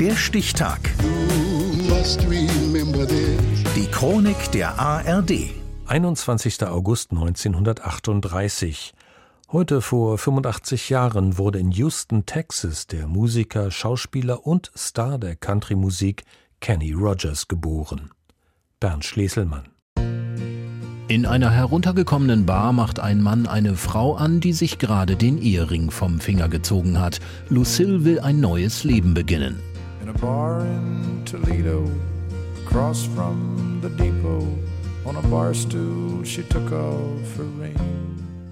Der Stichtag. Die Chronik der ARD. 21. August 1938. Heute vor 85 Jahren wurde in Houston, Texas, der Musiker, Schauspieler und Star der Country-Musik Kenny Rogers geboren. Bernd Schleselmann. In einer heruntergekommenen Bar macht ein Mann eine Frau an, die sich gerade den Ehering vom Finger gezogen hat. Lucille will ein neues Leben beginnen. Bar in Toledo, across from the depot, on a bar stool she took off her ring.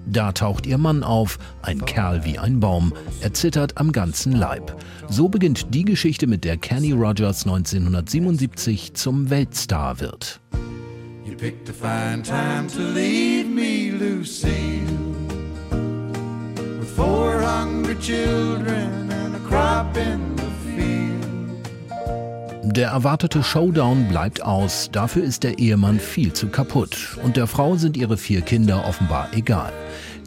Da taucht ihr Mann auf, ein Kerl wie ein Baum. Er zittert am ganzen Leib. So beginnt die Geschichte, mit der Kenny Rogers 1977 zum Weltstar wird picked a fine time to leave me, Lucille. With four hungry children Der erwartete Showdown bleibt aus, dafür ist der Ehemann viel zu kaputt und der Frau sind ihre vier Kinder offenbar egal.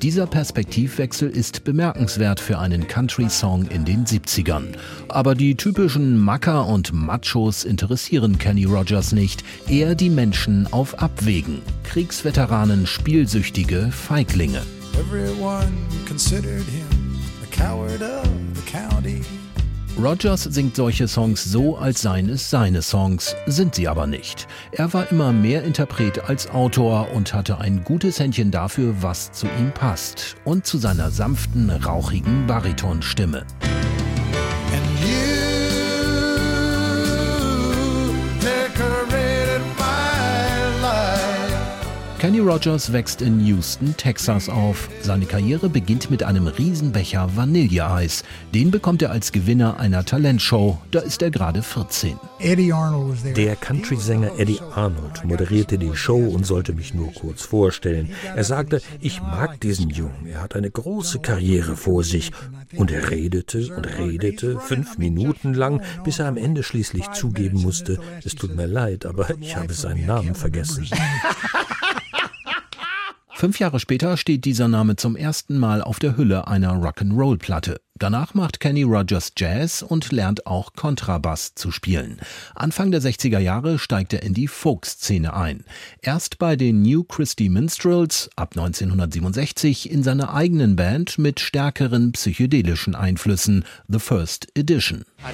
Dieser Perspektivwechsel ist bemerkenswert für einen Country-Song in den 70ern. Aber die typischen Macker und Machos interessieren Kenny Rogers nicht, eher die Menschen auf Abwägen. Kriegsveteranen, Spielsüchtige, Feiglinge. Everyone considered him the coward of the county. Rogers singt solche Songs so, als seien es seine Songs, sind sie aber nicht. Er war immer mehr Interpret als Autor und hatte ein gutes Händchen dafür, was zu ihm passt und zu seiner sanften, rauchigen Baritonstimme. Kenny Rogers wächst in Houston, Texas auf. Seine Karriere beginnt mit einem Riesenbecher Vanilleeis. Den bekommt er als Gewinner einer Talentshow. Da ist er gerade 14. Der Country-Sänger Eddie Arnold moderierte die Show und sollte mich nur kurz vorstellen. Er sagte, ich mag diesen Jungen, er hat eine große Karriere vor sich. Und er redete und redete fünf Minuten lang, bis er am Ende schließlich zugeben musste, es tut mir leid, aber ich habe seinen Namen vergessen. Fünf Jahre später steht dieser Name zum ersten Mal auf der Hülle einer Rock'n'Roll-Platte. Danach macht Kenny Rogers Jazz und lernt auch Kontrabass zu spielen. Anfang der 60er Jahre steigt er in die Folk-Szene ein. Erst bei den New Christie Minstrels, ab 1967 in seiner eigenen Band mit stärkeren psychedelischen Einflüssen, The First Edition. I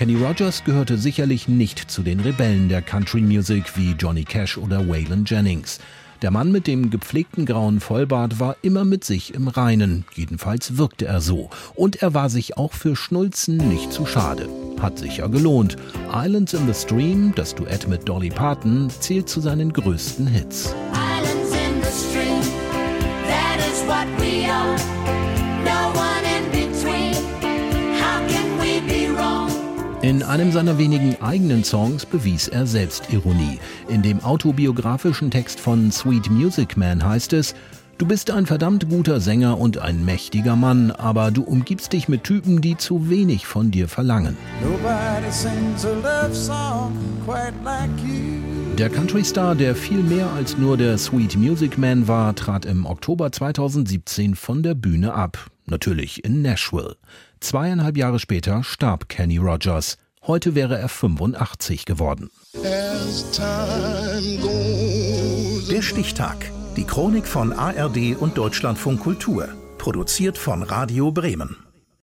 Kenny Rogers gehörte sicherlich nicht zu den Rebellen der Country Music wie Johnny Cash oder Waylon Jennings. Der Mann mit dem gepflegten grauen Vollbart war immer mit sich im Reinen, jedenfalls wirkte er so. Und er war sich auch für Schnulzen nicht zu schade. Hat sich ja gelohnt. Islands in the Stream, das Duett mit Dolly Parton, zählt zu seinen größten Hits. Islands in the stream, that is what we are. In einem seiner wenigen eigenen Songs bewies er Selbstironie. In dem autobiografischen Text von Sweet Music Man heißt es, Du bist ein verdammt guter Sänger und ein mächtiger Mann, aber du umgibst dich mit Typen, die zu wenig von dir verlangen. Der Country-Star, der viel mehr als nur der Sweet Music Man war, trat im Oktober 2017 von der Bühne ab. Natürlich in Nashville. Zweieinhalb Jahre später starb Kenny Rogers. Heute wäre er 85 geworden. Der Stichtag. Die Chronik von ARD und Deutschlandfunk Kultur. Produziert von Radio Bremen.